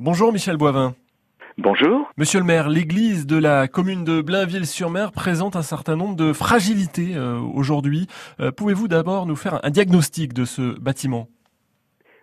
Bonjour Michel Boivin. Bonjour. Monsieur le maire, l'église de la commune de Blainville-sur-Mer présente un certain nombre de fragilités euh, aujourd'hui. Euh, pouvez-vous d'abord nous faire un diagnostic de ce bâtiment?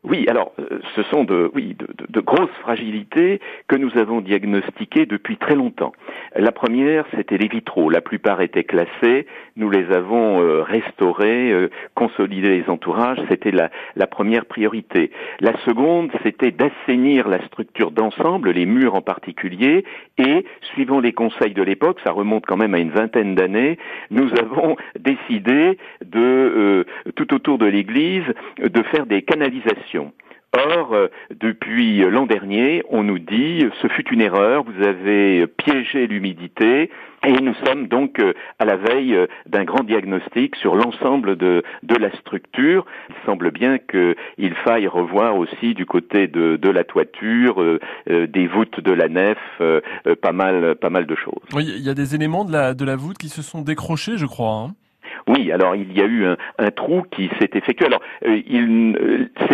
Oui, alors euh, ce sont de, oui, de, de, grosses fragilités que nous avons diagnostiquées depuis très longtemps. La première, c'était les vitraux. La plupart étaient classés. Nous les avons euh, restaurés, euh, consolidés les entourages. C'était la, la, première priorité. La seconde, c'était d'assainir la structure d'ensemble, les murs en particulier. Et, suivant les conseils de l'époque, ça remonte quand même à une vingtaine d'années, nous avons décidé de, tout autour de l'église, de faire des canalisations Or, euh, depuis l'an dernier, on nous dit ce fut une erreur, vous avez piégé l'humidité, et nous sommes donc euh, à la veille euh, d'un grand diagnostic sur l'ensemble de, de, la structure. Il semble bien qu'il faille revoir aussi du côté de, de la toiture, des voûtes de la nef, pas mal, pas mal de choses. Oui, il y a des éléments de la, de la voûte qui se sont décrochés, je crois. Hein. Oui, alors il y a eu un, un trou qui s'est effectué. Alors, euh, il, euh, en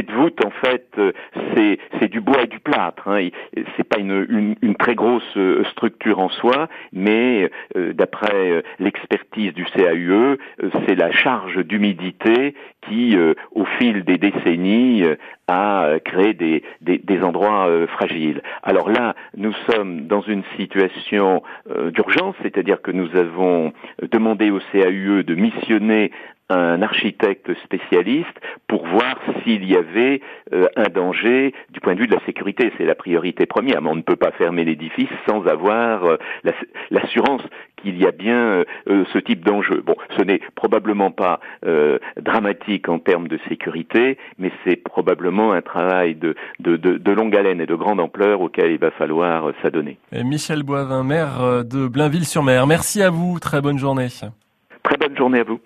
fait, euh, c'est, du bois et du plâtre. Hein. C'est pas une, une, très grosse structure en soi, mais d'après l'expertise du CAUE, c'est la charge d'humidité qui, au fil des décennies, a créé des, des, endroits fragiles. Alors là, nous sommes dans une situation d'urgence, c'est-à-dire que nous avons demandé au CAUE de mission un architecte spécialiste pour voir s'il y avait euh, un danger du point de vue de la sécurité. C'est la priorité première, mais on ne peut pas fermer l'édifice sans avoir euh, l'assurance qu'il y a bien euh, ce type d'enjeu. Bon, ce n'est probablement pas dramatique en termes de sécurité, mais c'est probablement un travail de, de, de, de, longue haleine et de grande ampleur auquel il va falloir s'adonner. Michel Boivin, maire de Blainville-sur-Mer, merci à vous, très bonne journée. Très bonne journée à vous.